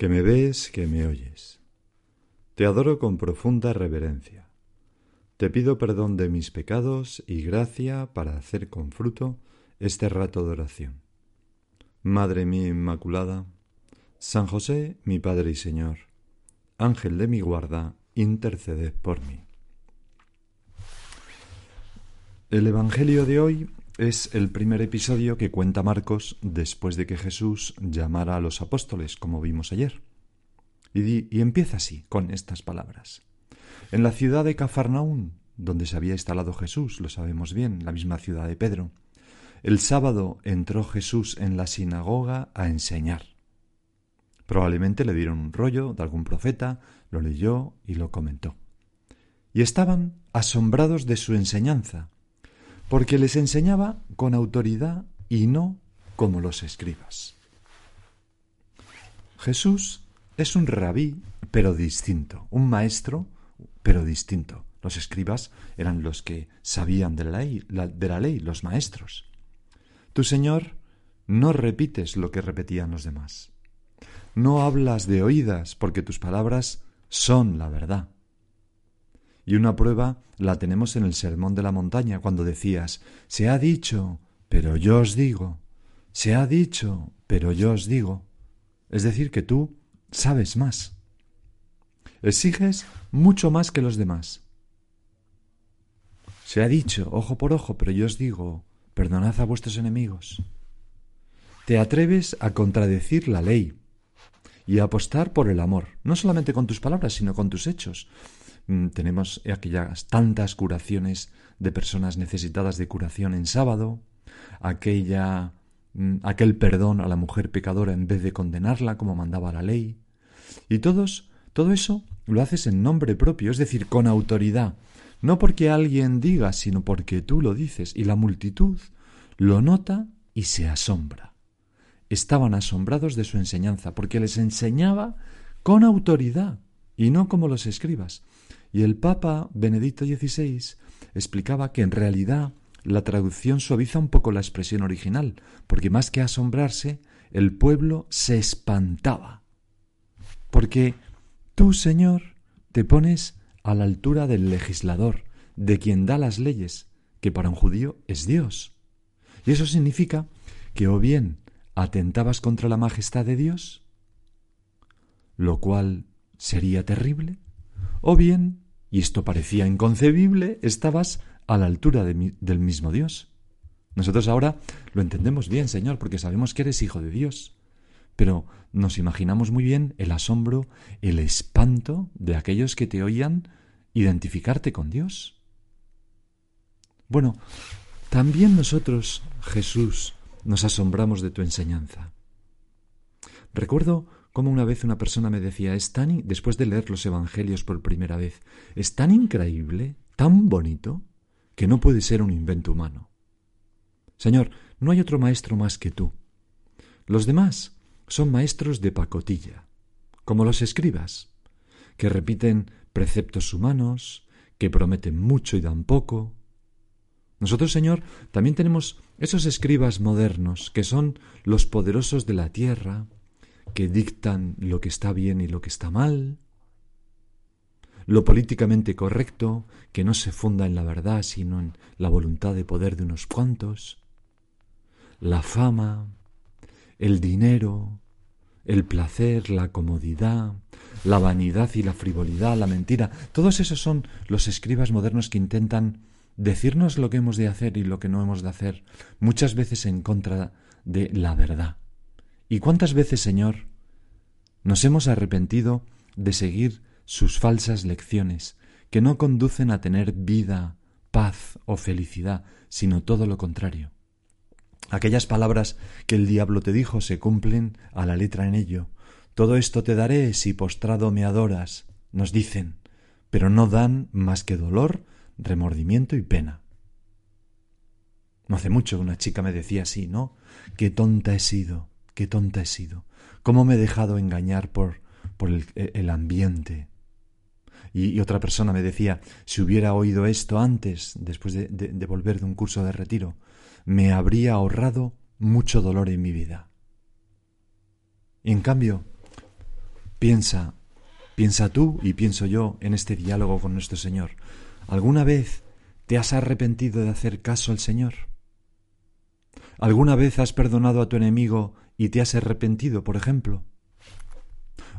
que me ves, que me oyes. Te adoro con profunda reverencia. Te pido perdón de mis pecados y gracia para hacer con fruto este rato de oración. Madre mía Inmaculada, San José, mi Padre y Señor, Ángel de mi guarda, interceded por mí. El Evangelio de hoy es el primer episodio que cuenta Marcos después de que Jesús llamara a los apóstoles, como vimos ayer. Y, y empieza así, con estas palabras. En la ciudad de Cafarnaún, donde se había instalado Jesús, lo sabemos bien, la misma ciudad de Pedro, el sábado entró Jesús en la sinagoga a enseñar. Probablemente le dieron un rollo de algún profeta, lo leyó y lo comentó. Y estaban asombrados de su enseñanza, porque les enseñaba con autoridad y no como los escribas. Jesús es un rabí, pero distinto, un maestro, pero distinto. Los escribas eran los que sabían de la ley, los maestros. Tu Señor no repites lo que repetían los demás. No hablas de oídas, porque tus palabras son la verdad. Y una prueba la tenemos en el Sermón de la Montaña, cuando decías, se ha dicho, pero yo os digo, se ha dicho, pero yo os digo. Es decir, que tú sabes más. Exiges mucho más que los demás. Se ha dicho, ojo por ojo, pero yo os digo, perdonad a vuestros enemigos. Te atreves a contradecir la ley y a apostar por el amor, no solamente con tus palabras, sino con tus hechos. Mm, tenemos aquellas tantas curaciones de personas necesitadas de curación en sábado, aquella mm, aquel perdón a la mujer pecadora en vez de condenarla como mandaba la ley. Y todos, todo eso lo haces en nombre propio, es decir, con autoridad, no porque alguien diga, sino porque tú lo dices, y la multitud lo nota y se asombra. Estaban asombrados de su enseñanza, porque les enseñaba con autoridad, y no como los escribas. Y el Papa Benedicto XVI explicaba que en realidad la traducción suaviza un poco la expresión original, porque más que asombrarse, el pueblo se espantaba. Porque tú, Señor, te pones a la altura del legislador, de quien da las leyes, que para un judío es Dios. Y eso significa que o bien atentabas contra la majestad de Dios, lo cual sería terrible, o bien, y esto parecía inconcebible, estabas a la altura de del mismo Dios. Nosotros ahora lo entendemos bien, Señor, porque sabemos que eres hijo de Dios, pero nos imaginamos muy bien el asombro, el espanto de aquellos que te oían identificarte con Dios. Bueno, también nosotros, Jesús, nos asombramos de tu enseñanza. Recuerdo cómo una vez una persona me decía, es tan, después de leer los Evangelios por primera vez, es tan increíble, tan bonito, que no puede ser un invento humano. Señor, no hay otro maestro más que tú. Los demás son maestros de pacotilla, como los escribas, que repiten preceptos humanos, que prometen mucho y dan poco. Nosotros, Señor, también tenemos esos escribas modernos, que son los poderosos de la tierra, que dictan lo que está bien y lo que está mal, lo políticamente correcto, que no se funda en la verdad, sino en la voluntad de poder de unos cuantos, la fama, el dinero, el placer, la comodidad, la vanidad y la frivolidad, la mentira, todos esos son los escribas modernos que intentan decirnos lo que hemos de hacer y lo que no hemos de hacer, muchas veces en contra de la verdad. ¿Y cuántas veces, Señor, nos hemos arrepentido de seguir sus falsas lecciones, que no conducen a tener vida, paz o felicidad, sino todo lo contrario? Aquellas palabras que el diablo te dijo se cumplen a la letra en ello. Todo esto te daré si postrado me adoras, nos dicen, pero no dan más que dolor, remordimiento y pena. No hace mucho una chica me decía así, ¿no? Qué tonta he sido, qué tonta he sido. ¿Cómo me he dejado engañar por, por el, ambiente? Y, otra persona me decía, si hubiera oído esto antes, después de, de volver de un curso de retiro, me habría ahorrado mucho dolor en mi vida. Y en cambio, piensa, piensa tú y pienso yo en este diálogo con nuestro Señor. ¿Alguna vez te has arrepentido de hacer caso al Señor? ¿Alguna vez has perdonado a tu enemigo y te has arrepentido, por ejemplo?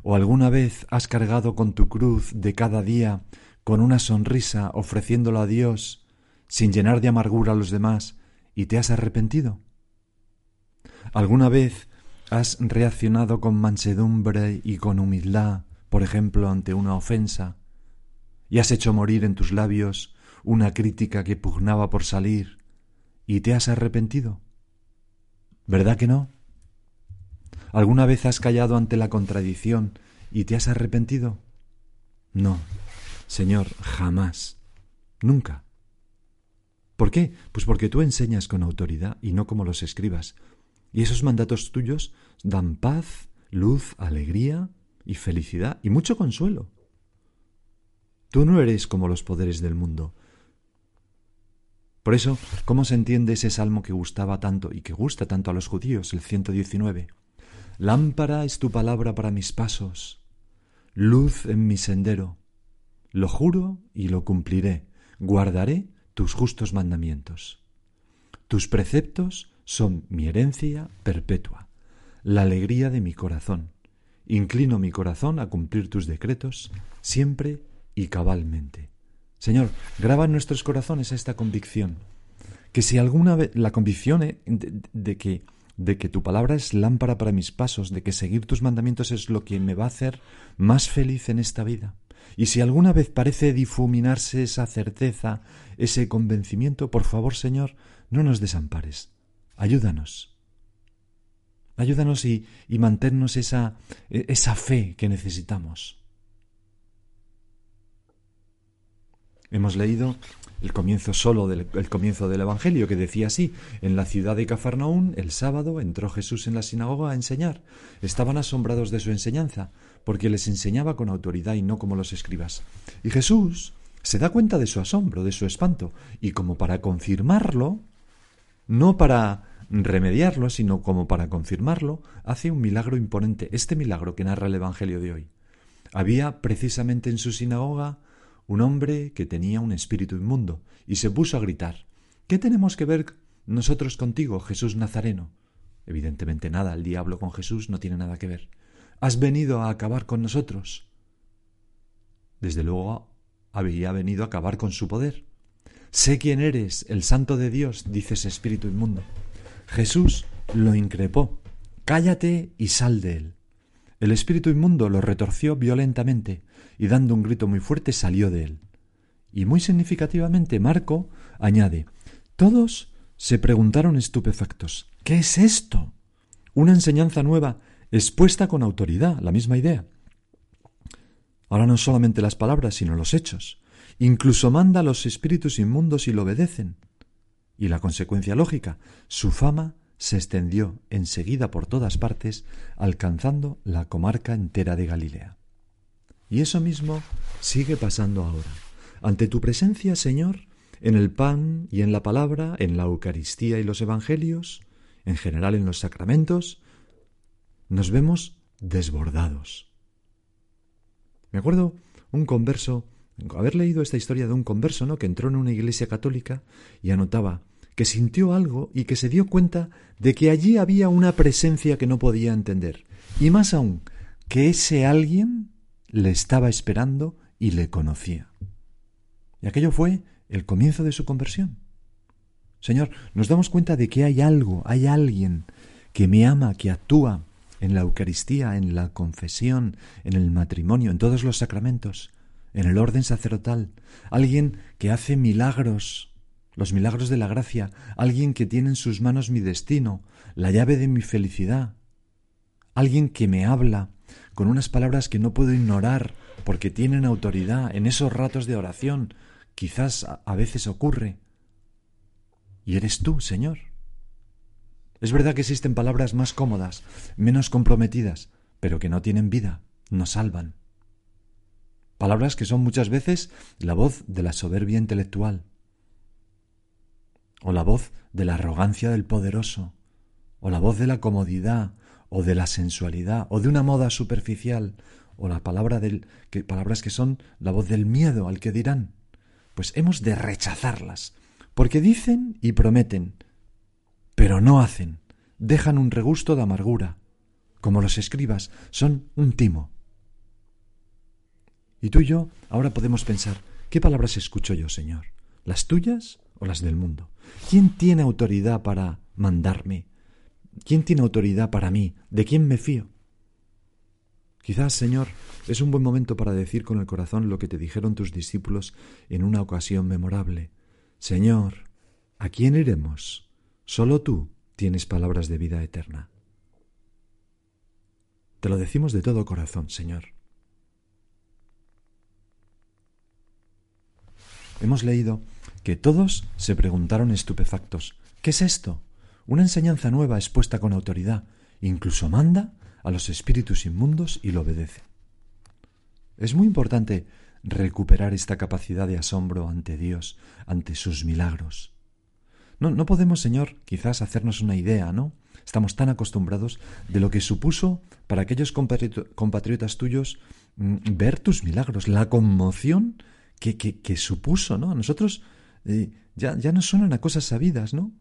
¿O alguna vez has cargado con tu cruz de cada día con una sonrisa ofreciéndola a Dios sin llenar de amargura a los demás y te has arrepentido? ¿Alguna vez has reaccionado con mansedumbre y con humildad, por ejemplo, ante una ofensa, y has hecho morir en tus labios una crítica que pugnaba por salir y te has arrepentido? ¿Verdad que no? ¿Alguna vez has callado ante la contradicción y te has arrepentido? No, Señor, jamás, nunca. ¿Por qué? Pues porque tú enseñas con autoridad y no como los escribas. Y esos mandatos tuyos dan paz, luz, alegría y felicidad y mucho consuelo. Tú no eres como los poderes del mundo, por eso, ¿cómo se entiende ese salmo que gustaba tanto y que gusta tanto a los judíos, el 119? Lámpara es tu palabra para mis pasos, luz en mi sendero. Lo juro y lo cumpliré, guardaré tus justos mandamientos. Tus preceptos son mi herencia perpetua, la alegría de mi corazón. Inclino mi corazón a cumplir tus decretos siempre y cabalmente. Señor, graba en nuestros corazones esta convicción, que si alguna vez la convicción eh, de, que de que tu palabra es lámpara para mis pasos, de que seguir tus mandamientos es lo que me va a hacer más feliz en esta vida. Y si alguna vez parece difuminarse esa certeza, ese convencimiento, por favor, Señor, no nos desampares. Ayúdanos. Ayúdanos y, y manténnos esa, e, esa fe que necesitamos. Hemos leído el comienzo solo del el comienzo del Evangelio, que decía así, en la ciudad de Cafarnaún, el sábado, entró Jesús en la sinagoga a enseñar. Estaban asombrados de su enseñanza, porque les enseñaba con autoridad y no como los escribas. Y Jesús se da cuenta de su asombro, de su espanto, y como para confirmarlo, no para remediarlo, sino como para confirmarlo, hace un milagro imponente, este milagro que narra el Evangelio de hoy. Había precisamente en su sinagoga un hombre que tenía un espíritu inmundo, y se puso a gritar ¿Qué tenemos que ver nosotros contigo, Jesús Nazareno? Evidentemente nada, el diablo con Jesús no tiene nada que ver. ¿Has venido a acabar con nosotros? Desde luego había venido a acabar con su poder. Sé quién eres, el santo de Dios, dice ese espíritu inmundo. Jesús lo increpó. Cállate y sal de él. El espíritu inmundo lo retorció violentamente y dando un grito muy fuerte salió de él. Y muy significativamente Marco añade Todos se preguntaron estupefactos ¿Qué es esto? Una enseñanza nueva expuesta con autoridad, la misma idea. Ahora no solamente las palabras, sino los hechos. Incluso manda a los espíritus inmundos y lo obedecen. Y la consecuencia lógica, su fama se extendió enseguida por todas partes, alcanzando la comarca entera de Galilea. Y eso mismo sigue pasando ahora. Ante tu presencia, Señor, en el pan y en la palabra, en la Eucaristía y los Evangelios, en general en los sacramentos, nos vemos desbordados. Me acuerdo un converso, haber leído esta historia de un converso, ¿no? que entró en una iglesia católica y anotaba que sintió algo y que se dio cuenta de que allí había una presencia que no podía entender. Y más aún, que ese alguien le estaba esperando y le conocía. Y aquello fue el comienzo de su conversión. Señor, nos damos cuenta de que hay algo, hay alguien que me ama, que actúa en la Eucaristía, en la confesión, en el matrimonio, en todos los sacramentos, en el orden sacerdotal, alguien que hace milagros los milagros de la gracia, alguien que tiene en sus manos mi destino, la llave de mi felicidad, alguien que me habla con unas palabras que no puedo ignorar porque tienen autoridad en esos ratos de oración. Quizás a veces ocurre. Y eres tú, Señor. Es verdad que existen palabras más cómodas, menos comprometidas, pero que no tienen vida, no salvan. Palabras que son muchas veces la voz de la soberbia intelectual, o la voz de la arrogancia del poderoso, o la voz de la comodidad, o de la sensualidad, o de una moda superficial, o la palabra del que palabras que son la voz del miedo al que dirán. Pues hemos de rechazarlas, porque dicen y prometen, pero no hacen, dejan un regusto de amargura, como los escribas, son un timo. Y tú y yo ahora podemos pensar, ¿qué palabras escucho yo, Señor? ¿Las tuyas o las del mundo? ¿Quién tiene autoridad para mandarme, ¿Quién tiene autoridad para mí? ¿De quién me fío? Quizás, Señor, es un buen momento para decir con el corazón lo que te dijeron tus discípulos en una ocasión memorable. Señor, ¿a quién iremos? Solo tú tienes palabras de vida eterna. Te lo decimos de todo corazón, Señor. Hemos leído que todos se preguntaron estupefactos, ¿qué es esto? Una enseñanza nueva expuesta con autoridad, incluso manda a los espíritus inmundos y lo obedece. Es muy importante recuperar esta capacidad de asombro ante Dios, ante sus milagros. No, no podemos, Señor, quizás hacernos una idea, ¿no? Estamos tan acostumbrados de lo que supuso para aquellos compatriotas tuyos mm, ver tus milagros, la conmoción que, que, supuso, ¿no? A nosotros ya, ya nos suenan a cosas sabidas, ¿no?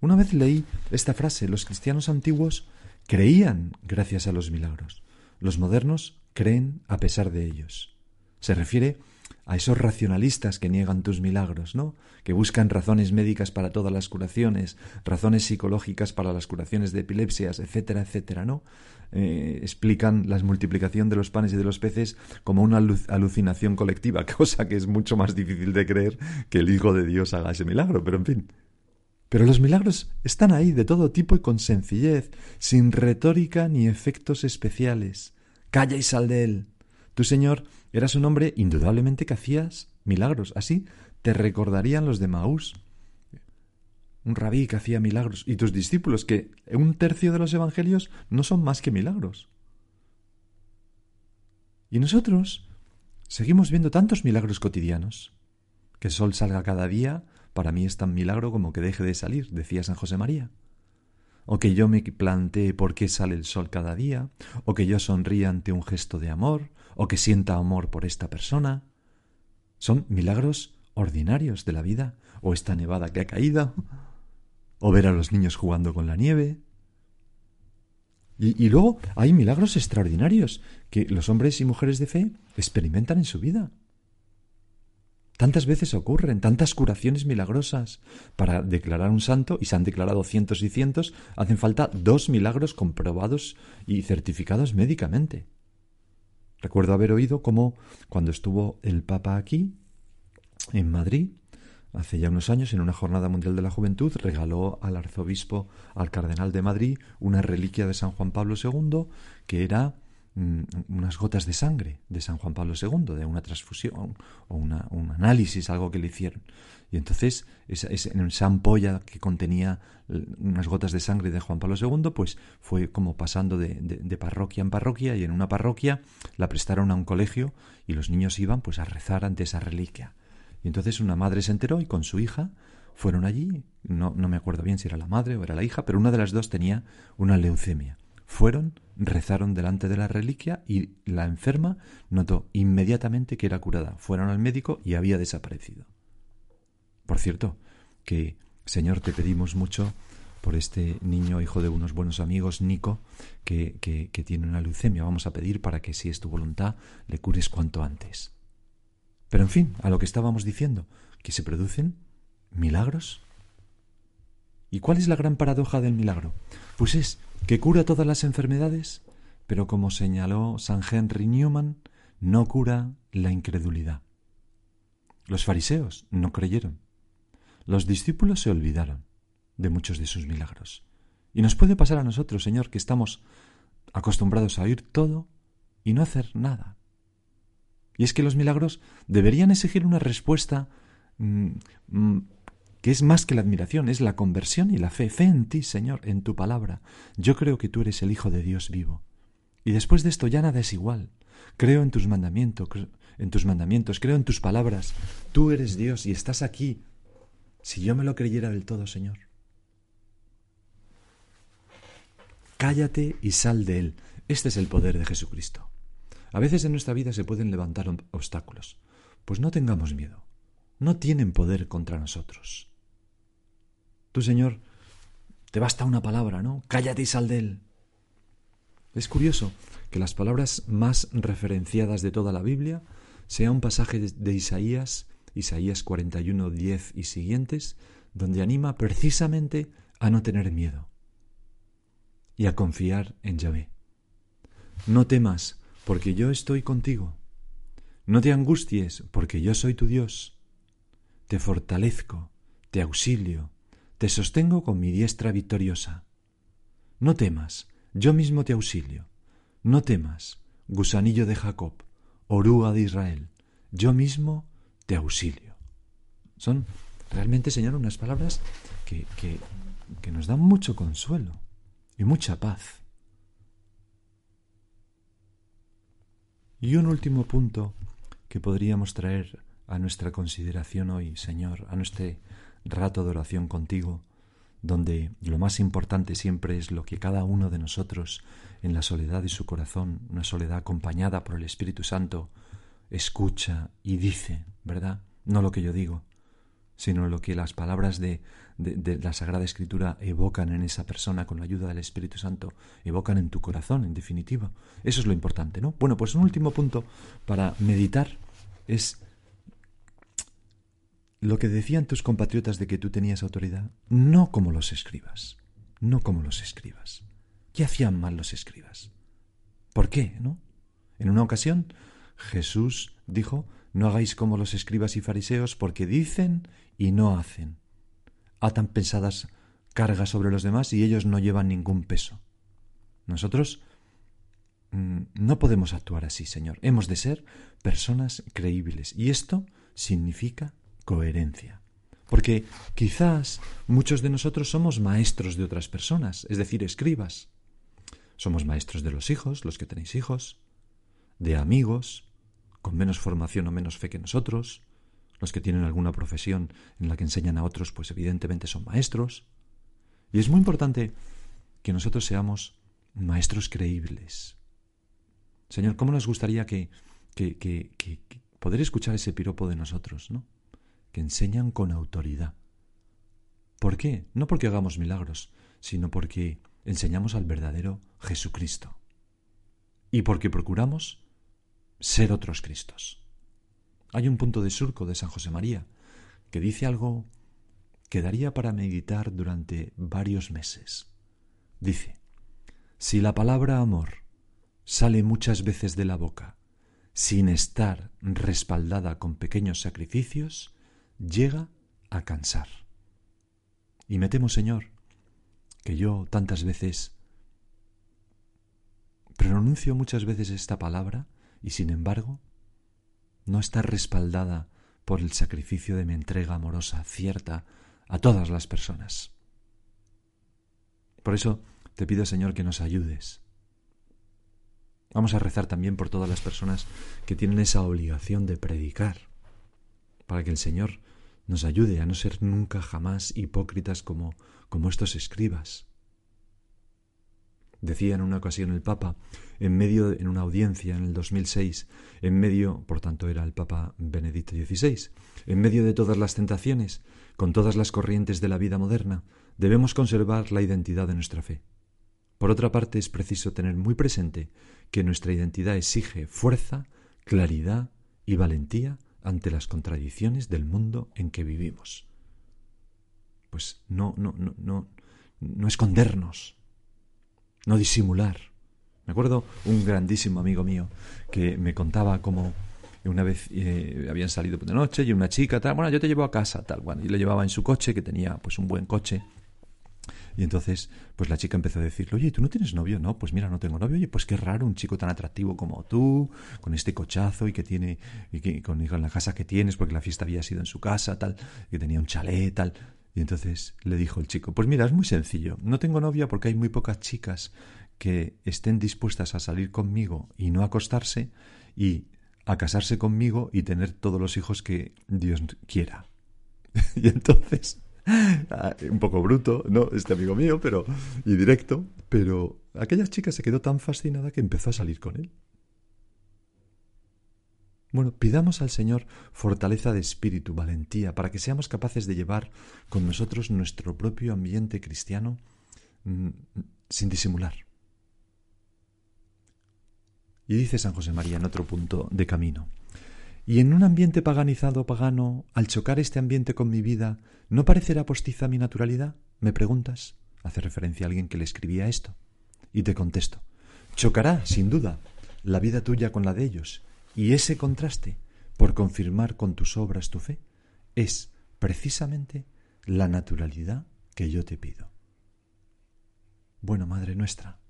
Una vez leí esta frase, los cristianos antiguos creían gracias a los milagros, los modernos creen a pesar de ellos. Se refiere a esos racionalistas que niegan tus milagros, ¿no? Que buscan razones médicas para todas las curaciones, razones psicológicas para las curaciones de epilepsias, etcétera, etcétera, ¿no? Eh, explican la multiplicación de los panes y de los peces como una alucinación colectiva, cosa que es mucho más difícil de creer que el Hijo de Dios haga ese milagro, pero en fin, pero los milagros están ahí de todo tipo y con sencillez, sin retórica ni efectos especiales. Calla y sal de él. Tú, Señor, eras un hombre indudablemente que hacías milagros. Así te recordarían los de Maús. Un rabí que hacía milagros. Y tus discípulos, que un tercio de los evangelios no son más que milagros. Y nosotros seguimos viendo tantos milagros cotidianos. Que el sol salga cada día, para mí es tan milagro como que deje de salir, decía San José María. O que yo me plantee por qué sale el sol cada día, o que yo sonría ante un gesto de amor, o que sienta amor por esta persona. Son milagros ordinarios de la vida, o esta nevada que ha caído, o ver a los niños jugando con la nieve. Y, y luego hay milagros extraordinarios que los hombres y mujeres de fe experimentan en su vida. Tantas veces ocurren, tantas curaciones milagrosas. Para declarar un santo, y se han declarado cientos y cientos, hacen falta dos milagros comprobados y certificados médicamente. Recuerdo haber oído cómo cuando estuvo el Papa aquí, en Madrid, hace ya unos años, en una jornada mundial de la juventud, regaló al arzobispo, al cardenal de Madrid, una reliquia de San Juan Pablo II, que era unas gotas de sangre de San Juan Pablo II, de una transfusión o un análisis, algo que le hicieron. Y entonces, esa, esa, ampolla que contenía unas gotas de sangre de Juan Pablo II, pues fue como pasando de, de, parroquia en parroquia y en una parroquia la prestaron a un colegio y los niños iban pues a rezar ante esa reliquia. Y entonces una madre se enteró y con su hija fueron allí, no, no me acuerdo bien si era la madre o era la hija, pero una de las dos tenía una leucemia. Fueron, rezaron delante de la reliquia y la enferma notó inmediatamente que era curada. Fueron al médico y había desaparecido. Por cierto, que Señor te pedimos mucho por este niño, hijo de unos buenos amigos, Nico, que, que, que, tiene una leucemia. Vamos a pedir para que, si es tu voluntad, le cures cuanto antes. Pero en fin, a lo que estábamos diciendo, que se producen milagros. ¿Y cuál es la gran paradoja del milagro? Pues es que cura todas las enfermedades, pero como señaló San Henry Newman, no cura la incredulidad. Los fariseos no creyeron. Los discípulos se olvidaron de muchos de sus milagros. Y nos puede pasar a nosotros, Señor, que estamos acostumbrados a oír todo, y no hacer nada. Y es que los milagros deberían exigir una respuesta mm, mm, que es más que la admiración, es la conversión y la fe. Fe en ti, Señor, en tu palabra. Yo creo que tú eres el Hijo de Dios vivo. Y después de esto ya nada es igual. Creo en tus mandamientos, en tus mandamientos, creo en tus palabras. Tú eres Dios y estás aquí. Si yo me lo creyera del todo, Señor. Cállate y sal de él. Este es el poder de Jesucristo. A veces en nuestra vida se pueden levantar obstáculos. Pues no tengamos miedo. No tienen poder contra nosotros. Tú, Señor, te basta una palabra, ¿no? Cállate y sal de él. Es curioso que las palabras más referenciadas de toda la Biblia sea un pasaje de Isaías, Isaías 41, 10 y siguientes, donde anima precisamente a no tener miedo y a confiar en Yahvé. No temas, porque yo estoy contigo. No te angusties, porque yo soy tu Dios. Te fortalezco, te auxilio, te sostengo con mi diestra victoriosa. No temas, yo mismo te auxilio. No temas, gusanillo de Jacob, oruga de Israel, yo mismo te auxilio. Son realmente, Señor, unas palabras que, que, que nos dan mucho consuelo y mucha paz. Y un último punto que podríamos traer a nuestra consideración hoy, Señor, a nuestro rato de oración contigo, donde lo más importante siempre es lo que cada uno de nosotros, en la soledad de su corazón, una soledad acompañada por el Espíritu Santo, escucha y dice, ¿verdad? No lo que yo digo, sino lo que las palabras de, de, la Sagrada Escritura evocan en esa persona con la ayuda del Espíritu Santo, evocan en tu corazón, en definitiva. Eso es lo importante, ¿no? Bueno, pues un último punto para meditar es lo que decían tus compatriotas de que tú tenías autoridad, no como los escribas, no como los escribas. ¿Qué hacían mal los escribas? ¿Por qué, no? En una ocasión Jesús dijo, no hagáis como los escribas y fariseos porque dicen y no hacen atan pesadas cargas sobre los demás y ellos no llevan ningún peso. Nosotros mm, no podemos actuar así, Señor. Hemos de ser personas creíbles y esto significa coherencia. Porque quizás muchos de nosotros somos maestros de otras personas, es decir, escribas. Somos maestros de los hijos, los que tenéis hijos, de amigos, con menos formación o menos fe que nosotros, los que tienen alguna profesión en la que enseñan a otros, pues evidentemente son maestros. Y es muy importante que nosotros seamos maestros creíbles. Señor, ¿cómo nos gustaría que, que, que, poder escuchar ese piropo de nosotros, ¿no? Que enseñan con autoridad. ¿Por qué? No porque hagamos milagros, sino porque enseñamos al verdadero Jesucristo. Y porque procuramos ser otros Cristos. Hay un punto de surco de San José María que dice algo que daría para meditar durante varios meses. Dice, si la palabra amor sale muchas veces de la boca sin estar respaldada con pequeños sacrificios, llega a cansar. Y me temo, Señor, que yo tantas veces pronuncio muchas veces esta palabra y sin embargo no está respaldada por el sacrificio de mi entrega amorosa cierta a todas las personas. Por eso te pido, Señor, que nos ayudes. Vamos a rezar también por todas las personas que tienen esa obligación de predicar, para que el Señor nos ayude a no ser nunca jamás hipócritas como, como estos escribas. Decía en una ocasión el Papa en medio, en una audiencia en el 2006, en medio, por tanto era el Papa Benedicto XVI, en medio de todas las tentaciones, con todas las corrientes de la vida moderna, debemos conservar la identidad de nuestra fe. Por otra parte, es preciso tener muy presente que nuestra identidad exige fuerza, claridad y valentía ante las contradicciones del mundo en que vivimos. Pues no, no, no, no, no escondernos, no disimular, me acuerdo un grandísimo amigo mío que me contaba cómo una vez eh, habían salido de noche y una chica, tal, bueno, yo te llevo a casa, tal, bueno, y le llevaba en su coche, que tenía pues un buen coche, Y entonces, pues la chica empezó a decirle, oye, ¿tú no tienes novio? No, pues mira, no tengo novio. Oye, pues qué raro, un chico tan atractivo como tú, con este cochazo y que tiene, y que, con, con la casa que tienes, porque la fiesta había sido en su casa, tal, que tenía un chalet, tal. Y entonces le dijo el chico, pues mira, es muy sencillo, no tengo novia porque hay muy pocas chicas que estén dispuestas a salir conmigo y no acostarse y a casarse conmigo y tener todos los hijos que Dios quiera. y entonces, un poco bruto, ¿no? Este amigo mío, pero, y directo, pero aquella chica se quedó tan fascinada que empezó a salir con él. Bueno, pidamos al Señor fortaleza de espíritu, valentía, para que seamos capaces de llevar con nosotros nuestro propio ambiente cristiano mm, sin disimular. Y dice San José María en otro punto de camino. Y en un ambiente paganizado pagano, al chocar este ambiente con mi vida, ¿no parecerá postiza mi naturalidad? ¿Me preguntas? Hace referencia a alguien que le escribía esto. Y te contesto. Chocará, sin duda, la vida tuya con la de ellos, y ese contraste, por confirmar con tus obras tu fe, es precisamente la naturalidad que yo te pido. Bueno, Madre nuestra,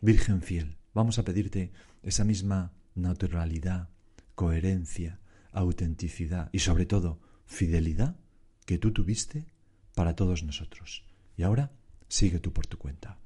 Virgen fiel, vamos a pedirte esa misma naturalidad, coherencia, autenticidad y sobre todo fidelidad que tú tuviste para todos nosotros. Y ahora sigue tú por tu cuenta.